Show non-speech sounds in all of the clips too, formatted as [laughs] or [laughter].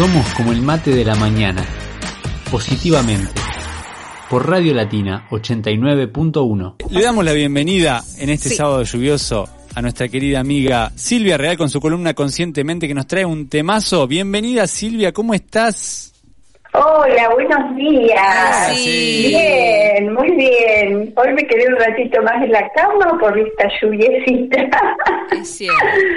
Somos como el mate de la mañana. Positivamente. Por Radio Latina 89.1. Le damos la bienvenida en este sábado lluvioso a nuestra querida amiga Silvia Real con su columna Conscientemente que nos trae un temazo. Bienvenida Silvia, ¿cómo estás? Hola, buenos días. Ah, bien, muy bien. Hoy me quedé un ratito más en la cama por esta lluviecita. Sí,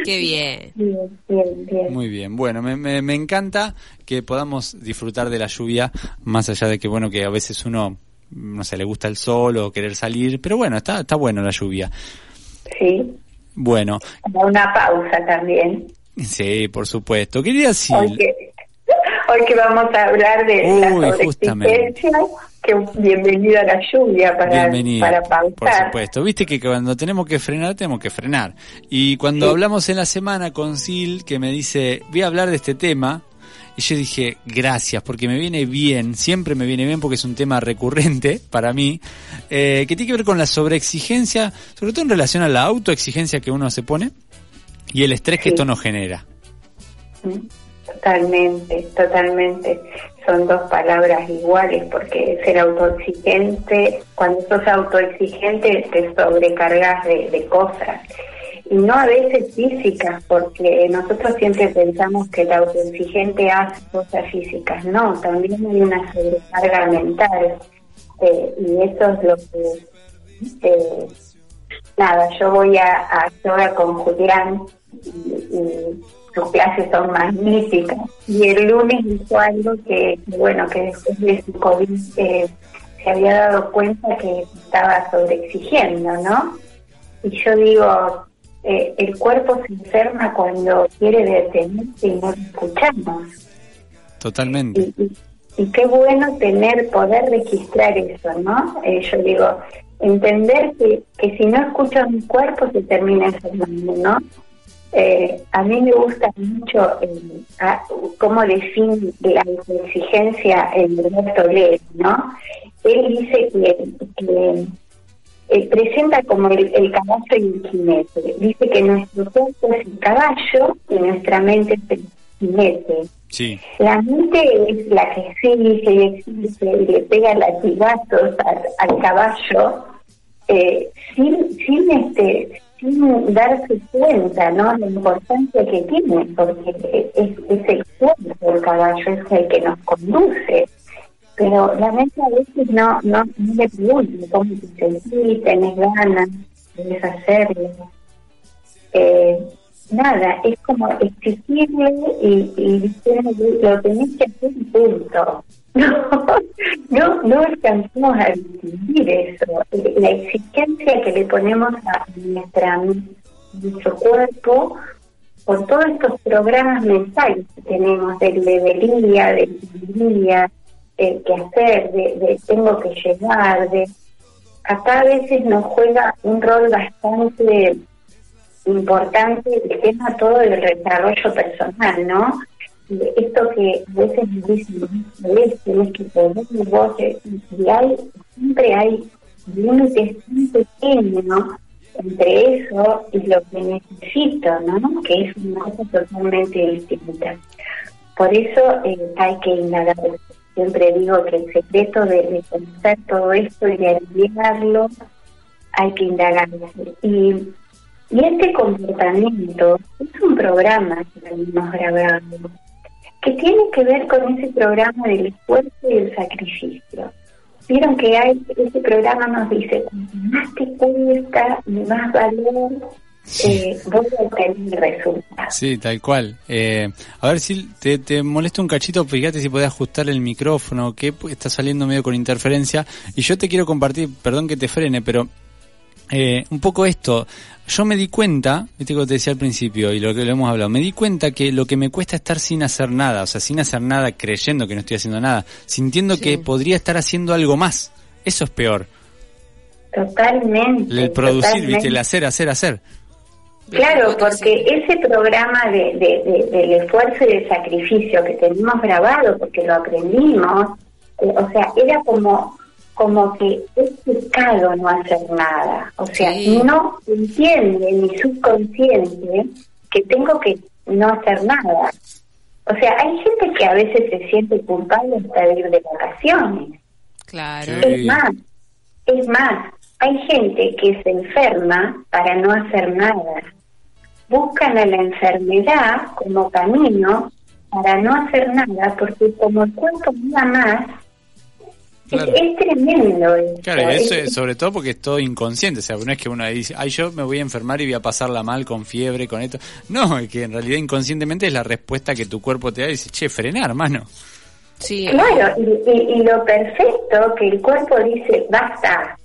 qué bien. [laughs] Bien, bien, bien. Muy bien. Bueno, me, me, me, encanta que podamos disfrutar de la lluvia, más allá de que, bueno, que a veces uno, no sé, le gusta el sol o querer salir, pero bueno, está, está bueno la lluvia. Sí. Bueno. una pausa también. Sí, por supuesto. Quería decir... Hoy que vamos a hablar de la sobreexigencia, que bienvenida a la lluvia para, para pausar. Por supuesto, viste que cuando tenemos que frenar, tenemos que frenar. Y cuando hablamos en la semana con Sil, que me dice, voy a hablar de este tema, y yo dije, gracias, porque me viene bien, siempre me viene bien porque es un tema recurrente para mí, eh, que tiene que ver con la sobreexigencia, sobre todo en relación a la autoexigencia que uno se pone y el estrés que esto nos genera. Totalmente, totalmente. Son dos palabras iguales porque ser autoexigente, cuando sos autoexigente te sobrecargas de, cosas y no a veces físicas, porque nosotros siempre pensamos que el autoexigente hace cosas físicas. No, también hay una sobrecarga mental eh, y eso es lo que... Eh, nada, yo voy a, a yoga con Julián y sus clases son magníficas. Y el lunes dijo algo que, bueno, que después de su COVID eh, se había dado cuenta que estaba sobreexigiendo, ¿no? Y yo digo, eh, el cuerpo se enferma cuando quiere detenerse y no lo escuchamos. Totalmente. Y, qué bueno tener, poder registrar eso, ¿no? Eh, yo digo, entender que, que si no escucho mi cuerpo se termina enfermando, ¿no? Eh, a mí me gusta mucho eh, cómo define la exigencia el doctor Lev, ¿no? Él dice que, eh, presenta como el, caballo y el jinete. Dice que nuestro cuerpo es el caballo y nuestra mente es el jinete. Sí. La mente es la que exige y exige y le pega latigazos al, al caballo eh, sin, sin este sin darse cuenta, ¿no? La importancia que tiene, porque es, el cuerpo del caballo, es el que nos conduce. Pero la mente a veces no, no, no le pregunta cómo te sentís, tenés ganas, querés hacerlo. Eh, nada, es como exigirle y, y lo tenés que hacer punto. [laughs] No, no, alcanzamos a distinguir eso. La exigencia que le ponemos a nuestra, nuestro cuerpo por todos estos programas mentales que tenemos del debería, del debería, de que hacer, de, de tengo que llegar, de acá a veces nos juega un rol bastante importante el tema todo del desarrollo personal, ¿no? Esto que a veces me dicen, tienes que poner vos, y hay, siempre hay límites muy pequeños entre eso y lo que necesito, ¿no? Que es una cosa totalmente distinta. Por eso eh, hay que indagar. Siempre digo que el secreto de, de conocer todo esto y de aliviarlo, hay que indagar. Y, y este comportamiento es un programa que venimos grabando que tiene que ver con ese programa del esfuerzo y el sacrificio. Vieron que hay ese programa nos dice, más te cuesta, más valor, eh, voy a obtener resultados. Sí, tal cual. Eh, a ver si te, te molesta un cachito, fíjate si podés ajustar el micrófono, que está saliendo medio con interferencia. Y yo te quiero compartir, perdón que te frene, pero eh, un poco esto. Yo me di cuenta, viste que te decía al principio y lo que lo hemos hablado, me di cuenta que lo que me cuesta estar sin hacer nada, o sea, sin hacer nada creyendo que no estoy haciendo nada, sintiendo que podría estar haciendo algo más. Eso es peor. Totalmente. El producir, viste, el hacer, hacer, hacer. Claro, porque ese programa de, de, del esfuerzo y del sacrificio que tenemos grabado, porque lo aprendimos, eh, o sea, era como como que es pecado no hacer nada. O sea, no entiende mi subconsciente que tengo que no hacer nada. O sea, hay gente que a veces se siente culpable hasta de ir de vacaciones. Claro. Es más, es más, hay gente que se enferma para no hacer nada. Buscan a la enfermedad como camino para no hacer nada, porque como el cuerpo nada más, Claro. es, es tremendo. esto. Claro, y eso Es- es sobre todo porque es todo inconsciente, o sea, no es que uno dice, ay, yo me voy a enfermar y voy a pasarla mal con fiebre, con esto. No, es que en realidad inconscientemente es la respuesta que tu cuerpo te da y dice, che, frená, hermano. Sí. Claro, y, y- y lo perfecto que el cuerpo dice, basta.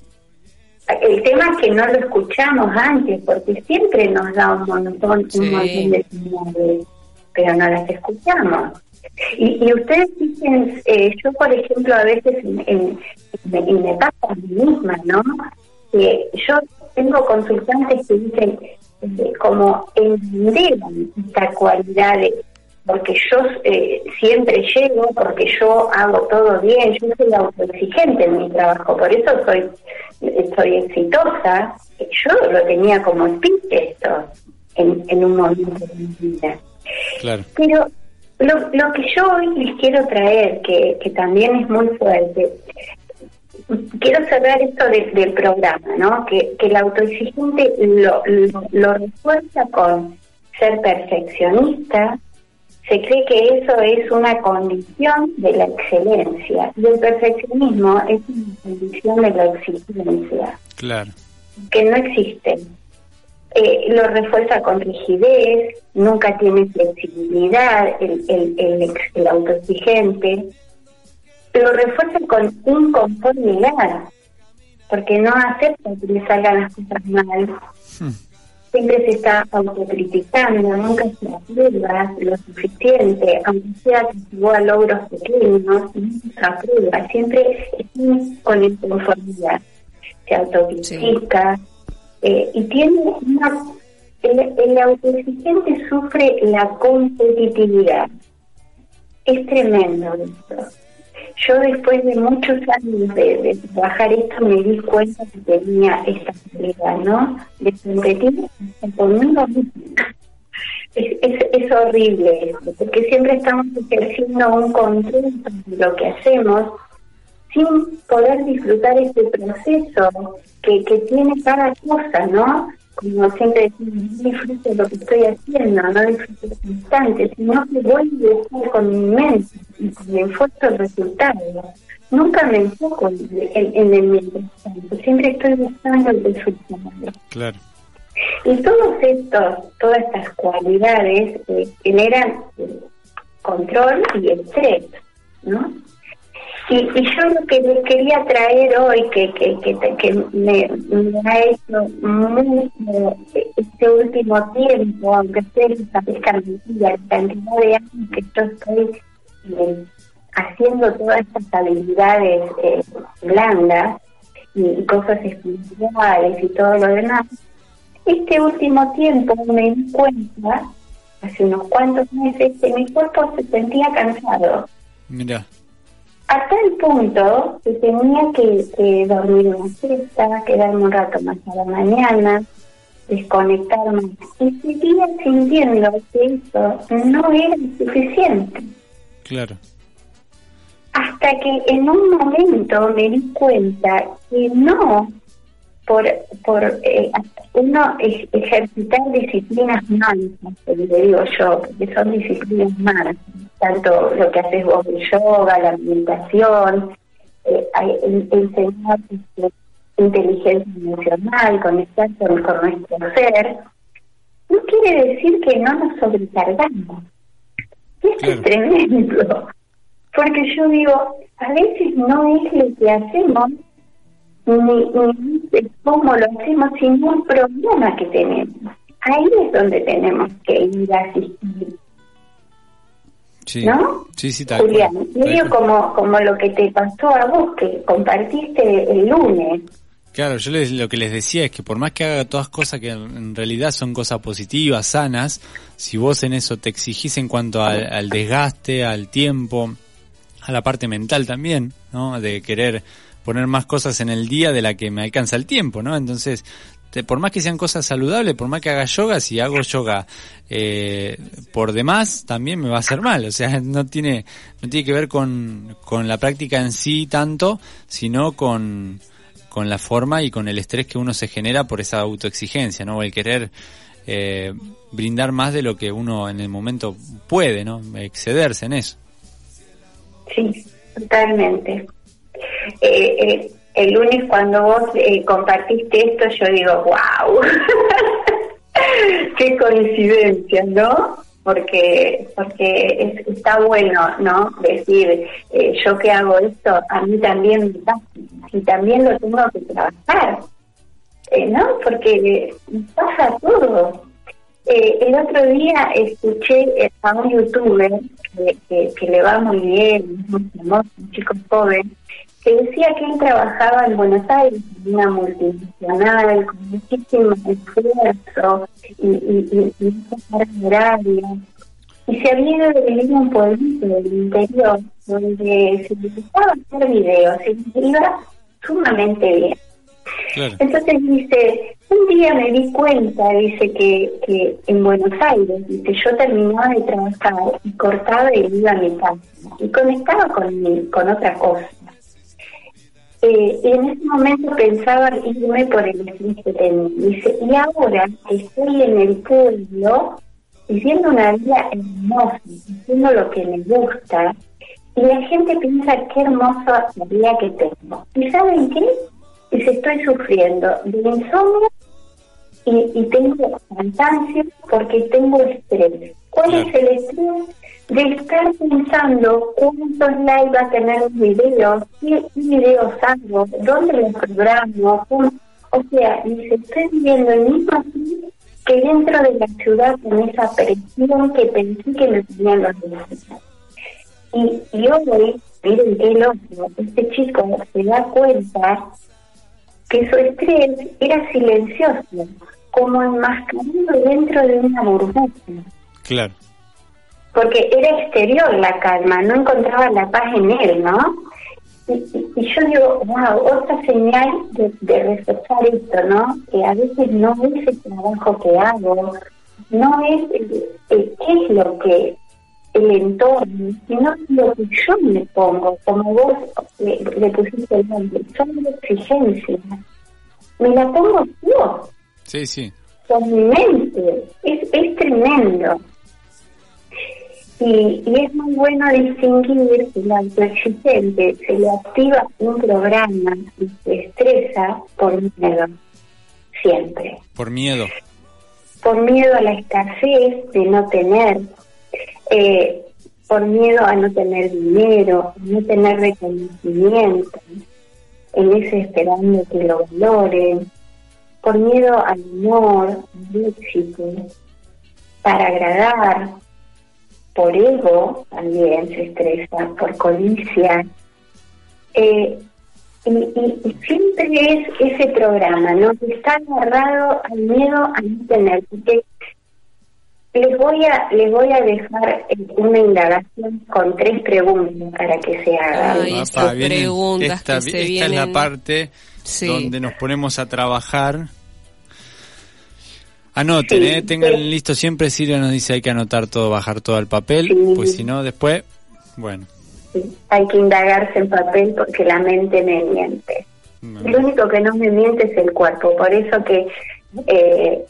El tema es que no lo escuchamos antes, porque siempre nos da un montón, Sí. un montón de señales, pero no las escuchamos. Y, y ustedes dicen, eh, yo por ejemplo a veces, en- en- me- me pasa a mí misma, ¿no? Que yo tengo consultantes que dicen, eh, como entenderan esta cualidad de porque yo eh, siempre llego, porque yo hago todo bien, yo soy autoexigente en mi trabajo, por eso soy, eh, soy exitosa. Yo lo tenía como speech esto en, en un momento de mi vida. Claro. Pero lo, lo que yo hoy les quiero traer, que, que también es muy fuerte, quiero cerrar esto de- del programa, ¿no? Que, que el autoexigente lo, lo, lo refuerza con ser perfeccionista, se cree que eso es una condición de la excelencia y el perfeccionismo es una condición de la exigencia Claro. que no existe. Eh, lo refuerza con rigidez, nunca tiene flexibilidad, el, el, el, el autoexigente. Lo refuerza con inconformidad, porque no acepta que le salgan las cosas mal. Hmm. Siempre se está autocriticando, nunca se aprueba lo suficiente, aunque sea que llegó a logros pequeños, nunca se aprueba, siempre está con inconformidad. Se autocritica eh, y tiene una. El, el autoexigente sufre la competitividad. Es tremendo esto. Yo después de muchos años de, de trabajar esto me di cuenta que tenía esta habilidad, ¿no? De competir conmigo misma. Es, es, es horrible esto, porque siempre estamos ejerciendo un control sobre lo que hacemos sin poder disfrutar este proceso que, que tiene cada cosa, ¿no? Como siempre decimos, no disfruto lo que estoy haciendo, no disfruto el instante, sino que voy a estar con mi mente y con mi esfuerzo el resultado. Nunca me enfoco en, en- en el mientras tanto, siempre estoy buscando el resultado. Claro. Y todos estos, todas estas cualidades eh, generan eh, control y estrés, ¿no? Y, y yo lo que les quería traer hoy, que, que, que, me, ha hecho mucho este último tiempo, aunque ustedes parezcan mentiras, la cantidad de años que yo estoy eh, haciendo todas estas habilidades eh, blandas y, cosas espirituales y todo lo demás, este último tiempo me di hace unos cuantos meses, que mi cuerpo se sentía cansado. Mira. A tal punto que tenía que, que dormir una siesta, quedarme un rato más a la mañana, desconectarme. Y seguía sintiendo que eso no era suficiente. Claro. Hasta que en un momento me di cuenta que no por, por eh, uno ej- ejercitar disciplinas que le digo yo, porque son disciplinas mansas, tanto lo que haces vos de yoga, la meditación, eh, el- enseñar este, inteligencia emocional, conectar con, con nuestro ser, no quiere decir que no nos sobrecargamos. Y esto Claro. es tremendo, porque yo digo, a veces no es lo que hacemos, ni, ni cómo lo hacemos, sino el problema que tenemos. Ahí es donde tenemos que ir a asistir, Sí. ¿no? Sí, sí, tal Julián, cual, medio cual. como, como lo que te pasó a vos, que compartiste el lunes. Claro, yo les, lo que les decía es que por más que haga todas cosas que en realidad son cosas positivas, sanas, si vos en eso te exigís en cuanto al, al desgaste, al tiempo, a la parte mental también, ¿no? De querer poner más cosas en el día de la que me alcanza el tiempo, ¿no? Entonces, por más que sean cosas saludables, por más que haga yoga, si hago yoga eh, por demás, también me va a hacer mal. O sea, [laughs] no tiene, no tiene que ver con, con la práctica en sí tanto, sino con, con la forma y con el estrés que uno se genera por esa autoexigencia, ¿no? El querer eh, brindar más de lo que uno en el momento puede, ¿no? Excederse en eso. Sí, totalmente. Eh, eh, el lunes cuando vos eh, compartiste esto, yo digo, wow, [laughs] qué coincidencia, ¿no? Porque porque es- está bueno, ¿no? Decir, eh, yo que hago esto, a mí también me pasa, y también lo tengo que trabajar, eh, ¿no? Porque me pasa todo. Eh, el otro día escuché a un youtuber que, que- que le va muy bien, es muy famoso, un chico joven, que decía que él trabajaba en Buenos Aires, en una multinacional, con muchísimo esfuerzo y, y, y, y. Y se había ido de vivir un pueblito del interior, donde se dedicaba a hacer videos, y iba sumamente bien. Claro. Entonces dice, un día me di cuenta, dice que, que en Buenos Aires, dice, yo terminaba de trabajar y cortaba y iba a mi casa y conectaba con, con otra cosa. Eh, y en ese momento pensaba irme por el tenía. Dice, y ahora estoy en el pueblo viviendo una vida hermosa, haciendo lo que me gusta, y la gente piensa qué hermosa la vida que tengo. ¿Y saben qué? Dice, estoy sufriendo de insomnio y, y tengo cansancio porque tengo estrés. ¿Cuál es el estrés? De estar pensando cuántos likes va a tener un video, qué videos hago, dónde los programo, o sea, dice, estoy viviendo el mismo aquí que dentro de la ciudad con esa presión que pensé que me tenían los demás. Y, y hoy, miren qué loco, este chico se da cuenta que su estrés era silencioso, como enmascarado dentro de una burbuja, Claro. porque era exterior la calma, no encontraba la paz en él, ¿no? Y, y- y yo digo, wow, otra señal de, de reforzar esto, ¿no? Que a veces no es el trabajo que hago, no es eh, eh, qué es lo que el entorno, sino lo que yo me pongo, como vos le, le pusiste el nombre, son exigencias. Me la pongo yo, Sí, sí. con mi mente. Es, es tremendo. Y, y es muy bueno distinguir que el autoexigente se le activa un programa y se estresa por miedo, siempre. Por miedo. Por miedo a la escasez de no tener, eh, por miedo a no tener dinero, no tener reconocimiento, en ese esperando que lo valoren, por miedo al amor, al éxito, para agradar, por ego también se estresa, por codicia. Eh, y siempre es ese programa, ¿no? Que está agarrado al miedo a no tener. Porque les voy a les voy a dejar eh, una indagación con tres preguntas para que se hagan. Ay, preguntas esta, que se esta es la parte Sí. donde nos ponemos a trabajar. Anoten, Sí, eh, tengan sí. listo siempre. Silvia nos dice hay que anotar todo, bajar todo al papel, Sí. pues si no, después, bueno. Sí, Hay que indagarse en papel porque la mente me miente. no, El único que no me miente es el cuerpo, por eso que eh,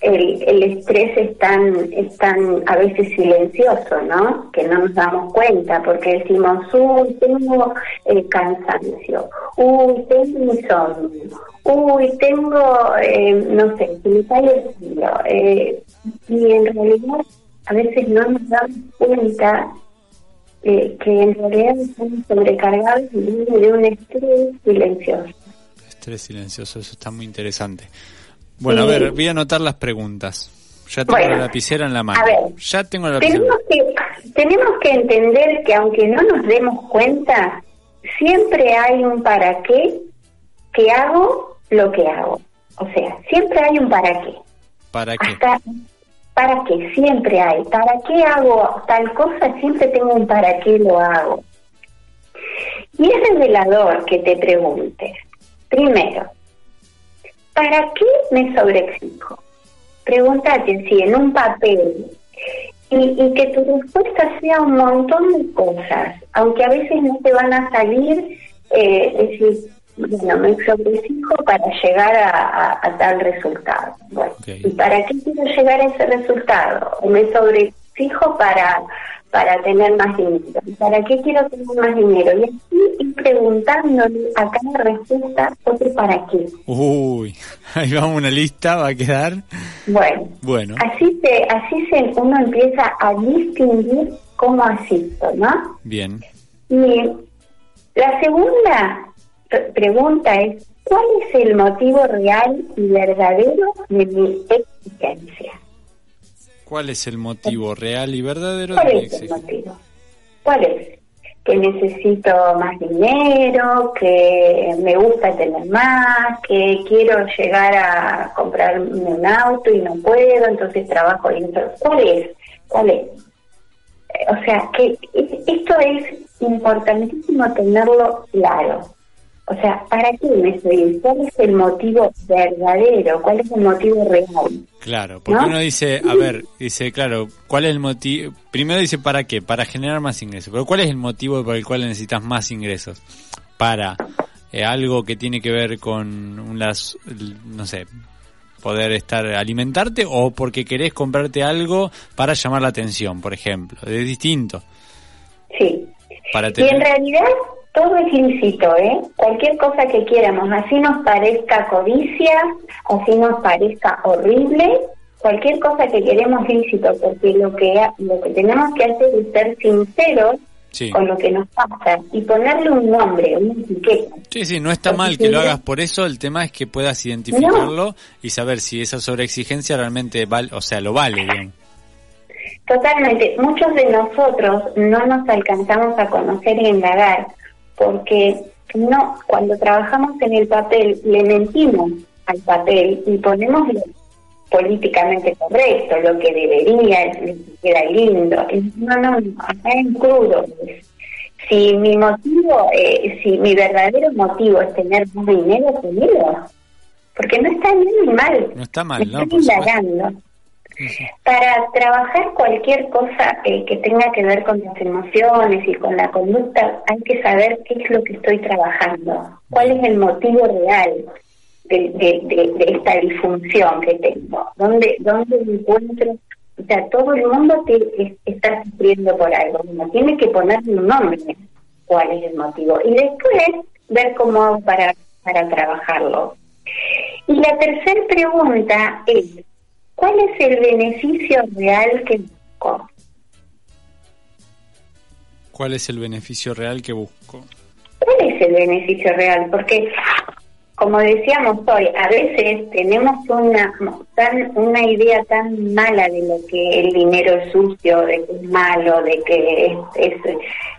el, el estrés es tan, es tan a veces silencioso, ¿no? Que no nos damos cuenta porque decimos, uy, tengo eh, cansancio, uy, tengo insomnio, uy, tengo, eh, no sé, se me frío. Eh, y en realidad a veces no nos damos cuenta eh, que en realidad estamos sobrecargados de un estrés silencioso. Estrés silencioso, eso está muy interesante. Bueno, a ver, voy a anotar las preguntas. Ya tengo Bueno, la lapicera en la mano. a ver, ya tengo la lapicera. Tenemos que, tenemos que entender que aunque no nos demos cuenta, siempre hay un para qué que hago lo que hago. O sea, siempre hay un para qué. ¿Para qué? Hasta para qué, siempre hay. ¿Para qué hago tal cosa? Siempre tengo un para qué lo hago. Y es revelador que te preguntes, primero, ¿para qué me sobreexijo? Pregúntate si en un papel y, y, que tu respuesta sea un montón de cosas, aunque a veces no te van a salir, eh, decir, bueno, me sobreexijo para llegar a, tal resultado. Bueno, ¿y para qué quiero llegar a ese resultado? Me sobreexijo para para tener más dinero. ¿Para qué quiero tener más dinero? Y así ir preguntándole a cada respuesta otro para qué. Uy, [laughs] ahí vamos una lista, va a quedar. Bueno, bueno. así se, así se uno empieza a distinguir cómo asisto, ¿no? Bien. Y la segunda pregunta es, ¿cuál es el motivo real y verdadero de mi existencia? ¿Cuál es el motivo real y verdadero ¿Cuál es el motivo? ¿Cuál es? Que necesito más dinero, que me gusta tener más, que quiero llegar a comprarme un auto y no puedo, entonces trabajo y ¿Cuál es? ¿Cuál es? O sea, que esto es importantísimo tenerlo claro. O sea, ¿para qué me estoy? ¿Cuál es el motivo verdadero? ¿Cuál es el motivo real? Claro, porque uno dice, a ver, dice, claro, ¿cuál es el motivo? Primero dice, ¿para qué? Para generar más ingresos. Pero ¿cuál es el motivo por el cual necesitas más ingresos? Para eh, algo que tiene que ver con las, no sé, poder estar, alimentarte o porque querés comprarte algo para llamar la atención, por ejemplo. Es distinto. Sí. Para Y en realidad todo es lícito, ¿eh? Cualquier cosa que quieramos, así nos parezca codicia, así nos parezca horrible, cualquier cosa que queremos lícito, porque lo que lo que tenemos que hacer es ser sinceros con lo que nos pasa y ponerle un nombre, una etiqueta. Sí, sí, no está mal que lo hagas por eso, el tema es que puedas identificarlo y saber si esa sobreexigencia realmente vale, o sea, lo vale, bien. Totalmente. Muchos de nosotros no nos alcanzamos a conocer y indagar porque no, cuando trabajamos en el papel le mentimos al papel y ponemos lo políticamente correcto, lo que debería, lo que queda lindo. No, no, acá en crudo. Si mi motivo, eh, si mi verdadero motivo es tener más dinero, dinero. Porque no está bien ni mal. No está mal, no. Para trabajar cualquier cosa eh, que tenga que ver con las emociones y con la conducta, hay que saber qué es lo que estoy trabajando, cuál es el motivo real de, esta disfunción que tengo, dónde, dónde encuentro. O sea, todo el mundo te, está sufriendo por algo, tiene que ponerle un nombre cuál es el motivo y después ver cómo hago para, para trabajarlo. Y la tercera pregunta es, ¿Cuál es el beneficio real que busco? ¿Cuál es el beneficio real que busco? ¿Cuál es el beneficio real? Porque, como decíamos hoy, a veces tenemos una, tan, una idea tan mala de lo que el dinero es sucio, de que es malo, de que es, es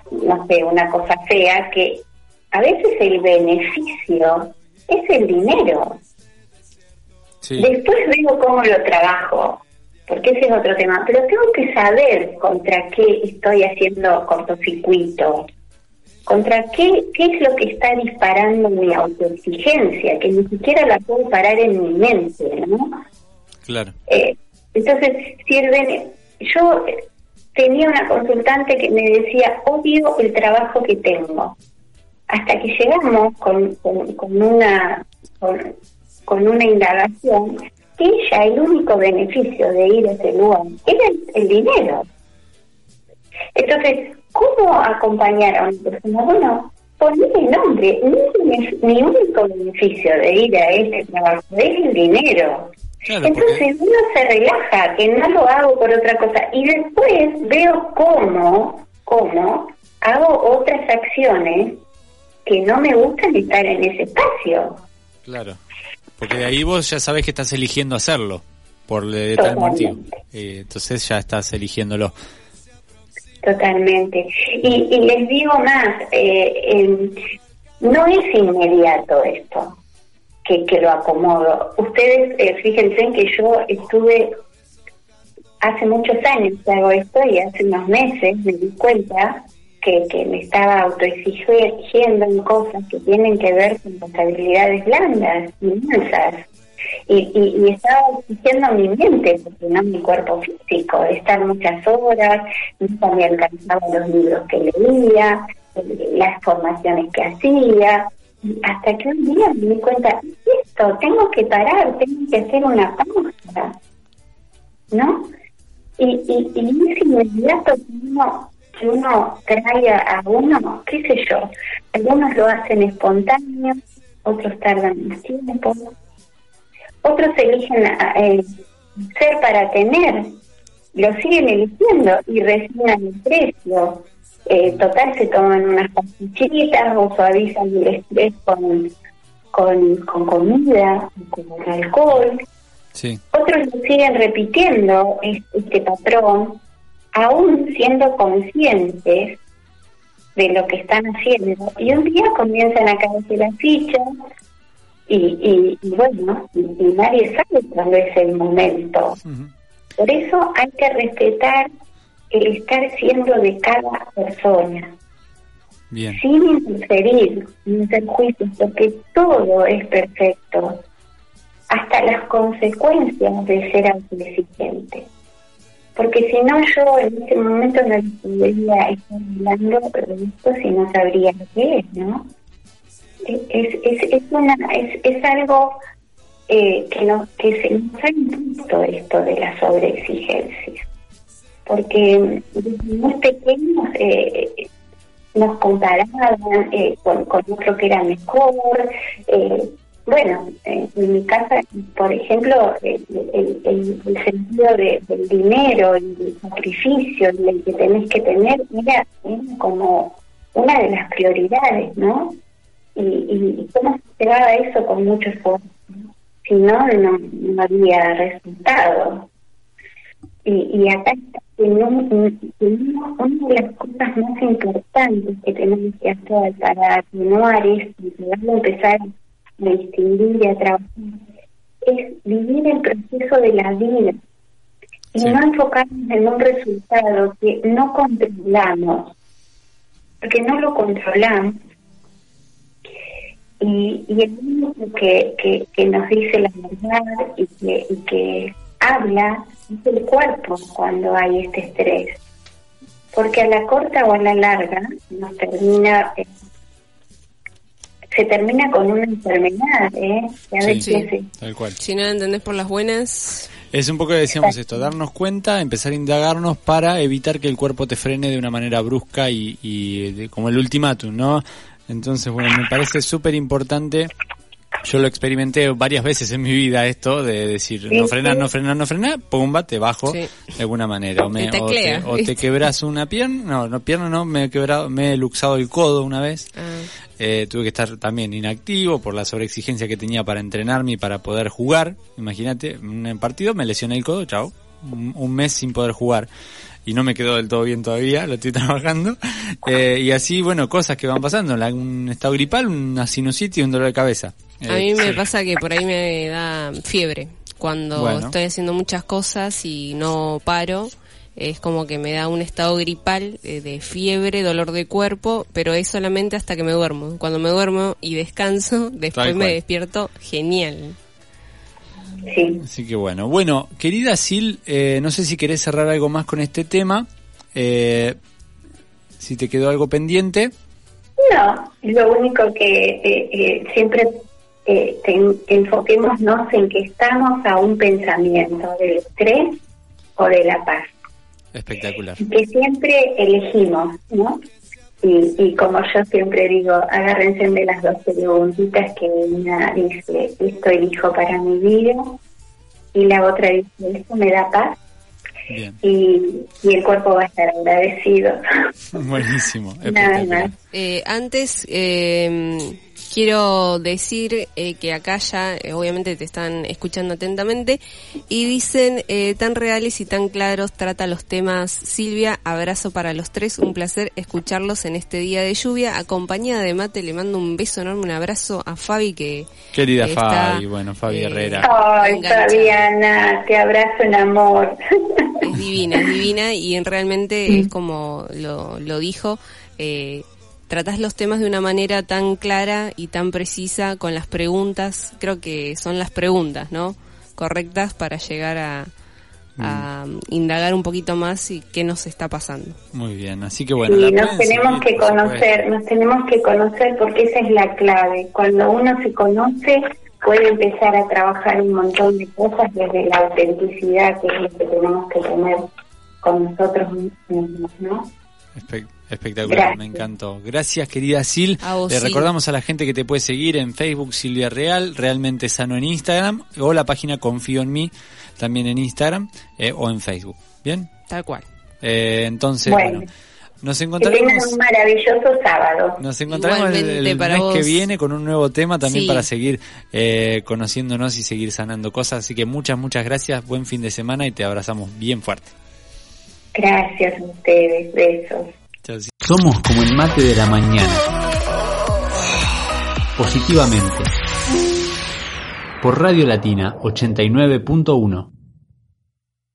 no sé, una cosa fea, que a veces el beneficio es el dinero. Después veo cómo lo trabajo, porque ese es otro tema, pero tengo que saber contra qué estoy haciendo cortocircuito, contra qué, qué es lo que está disparando mi autoexigencia, que ni siquiera la puedo parar en mi mente, ¿no? Claro. Eh, entonces, sirven, yo tenía una consultante que me decía, odio el trabajo que tengo. Hasta que llegamos con, con, una con una indagación que ella el único beneficio de ir a ese lugar era el, dinero. Entonces, ¿cómo acompañar a una persona? Bueno, ponerle nombre. Mi, único beneficio de ir a ese trabajo es el dinero. Entonces uno se relaja, que no lo hago por otra cosa. Y después veo cómo, cómo hago otras acciones que no me gustan estar en ese espacio. Claro. Porque de ahí vos ya sabes que estás eligiendo hacerlo, por de, tal motivo. Eh, entonces ya estás eligiéndolo. Totalmente. Y, les digo más, eh, no es inmediato esto, que, que lo acomodo. Ustedes, eh, fíjense en que yo estuve hace muchos años que hago esto y hace unos meses me di cuenta que, me estaba autoexigiendo en cosas que tienen que ver con las habilidades blandas. Y, y, y estaba exigiendo mi mente, porque no mi cuerpo físico, estar muchas horas, no me alcanzaba los libros que leía, eh, las formaciones que hacía, hasta que un día me di cuenta, esto, tengo que parar, tengo que hacer una pausa, ¿no? Y, y, y es inmediato que uno, que uno trae a uno, qué sé yo, algunos lo hacen espontáneo, otros tardan más tiempo, otros eligen eh, ser para tener, lo siguen eligiendo y resignan el precio. Eh, total, se toman unas pastillitas o suavizan el estrés con, con, con comida, con alcohol. Sí. Otros lo siguen repitiendo este patrón, aún siendo conscientes de lo que están haciendo. Y un día comienzan a caerse las fichas y, y, y bueno, y, y nadie sabe cuándo es el momento. Por eso hay que respetar el estar siendo de cada persona, Bien. sin interferir, sin hacer juicios, porque todo es perfecto, hasta las consecuencias de ser autoexigente. Porque si no, yo en este momento no podría estar hablando de esto si no sabría qué ¿no? Es, es, es, una, es, es algo eh, que, nos, que se nos ha impuesto esto de la sobreexigencia. Porque desde muy pequeños eh, nos comparaban eh, con, con otro que era mejor. Eh, bueno, eh, en mi casa, por ejemplo, el, el, sentido de, del dinero y del sacrificio el que tenés que tener era, como una de las prioridades, ¿no? Y, y, cómo se llegaba eso con mucho esfuerzo. Si no, no, no había resultado. Y, y acá tenemos, una de las cosas más importantes que tenemos que hacer para y poder empezar distinguir y a trabajar es vivir el proceso de la vida y Sí. no enfocarnos en un resultado que no controlamos, porque no lo controlamos. Y, y el único que, que, que nos dice la verdad y que, y que habla es el cuerpo cuando hay este estrés. Porque a la corta o a la larga nos termina, eh, se termina con una enfermedad, ¿eh? A Sí. Sí. es- Tal cual. Si no la entendés por las buenas, Es un poco que decíamos esto, darnos cuenta, empezar a indagarnos para evitar que el cuerpo te frene de una manera brusca y, y de- como el ultimátum, ¿no? Entonces, bueno, me parece súper importante. Yo lo experimenté varias veces en mi vida esto de decir, no frenar, no frenar, no frenar, pumba, te bajo Sí. de alguna manera. O, me, Te o, te, quebras una pierna, no, no pierna no, me he quebrado, me he luxado el codo una vez. ah, Eh, tuve que estar también inactivo por la sobreexigencia que tenía para entrenarme y para poder jugar. Imagínate, en un partido me lesioné el codo, chao. Un, un mes sin poder jugar. Y no me quedó del todo bien todavía, lo estoy [laughs] trabajando. Eh, y así, bueno, cosas que van pasando. La- un estado gripal, una sinusitis y un dolor de cabeza. a mí Eh, me sí. pasa que por ahí me da fiebre. Cuando Bueno. estoy haciendo muchas cosas y no paro, es como que me da un estado gripal eh, de fiebre, dolor de cuerpo, pero es solamente hasta que me duermo. Cuando me duermo y descanso, [laughs] después me despierto genial. Sí. Así que bueno. Bueno, querida Sil, eh, no sé si querés cerrar algo más con este tema. Eh, si te quedó algo pendiente. No, lo único que eh, eh, siempre eh, enfoquémonos en que estamos a un pensamiento del estrés o de la paz, Espectacular. que siempre elegimos, ¿no? Y, y como yo siempre digo, agárrense de las dos preguntitas que una dice, esto elijo para mi vida, y la otra dice, esto me da paz, Bien. y, y el cuerpo va a estar agradecido. [laughs] Buenísimo. Nada más. Eh, antes, eh, quiero decir eh, que acá ya, eh, obviamente, te están escuchando atentamente y dicen eh, tan reales y tan claros trata los temas Silvia. Abrazo para los tres, un placer escucharlos en este día de lluvia. Acompañada de Mate, le mando un beso enorme, un abrazo a Fabi que Querida está, Fabi, bueno, Fabi eh, Herrera. Ay, Enganchada. Fabiana, te abrazo en amor. es divina, es divina y en realmente es como lo, lo dijo, eh, tratás los temas de una manera tan clara y tan precisa con las preguntas, creo que son las preguntas, ¿no? Correctas para llegar a, a mm. indagar un poquito más y qué nos está pasando. Muy bien, así que bueno. Sí, nos tenemos que conocer, nos tenemos que conocer porque esa es la clave. Cuando uno se conoce puede empezar a trabajar un montón de cosas desde la autenticidad que es lo que tenemos que tener con nosotros mismos, ¿no? Espectacular, me encantó. Gracias, querida Sil. Le recordamos a la gente que te puede seguir en Facebook Silvia Real, realmente sano en Instagram, o la página Confío en mí, también en Instagram eh, o en Facebook. ¿Bien? Tal cual. Eh, entonces, bueno. nos encontraremos. un maravilloso sábado. Nos encontraremos el, mes que viene con un nuevo tema también para seguir eh, conociéndonos y seguir sanando cosas. Así que muchas, muchas gracias. Buen fin de semana y te abrazamos bien fuerte. Gracias a ustedes. Besos. Somos como el mate de la mañana. Positivamente. Por Radio Latina 89.1.